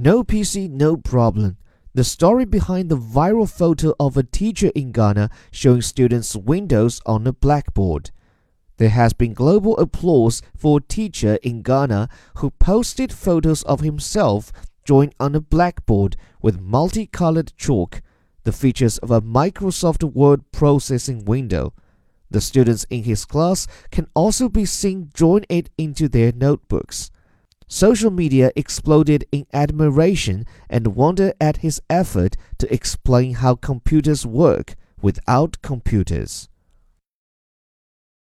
No PC, no problem. The story behind the viral photo of a teacher in Ghana showing students Windows on a blackboard. There has been global applause for a teacher in Ghana who posted photos of himself drawing on a blackboard with multicolored chalk, the features of a Microsoft Word processing window. The students in his class can also be seen drawing it into their notebooks. Social media exploded in admiration and wonder at his effort to explain how computers work without computers.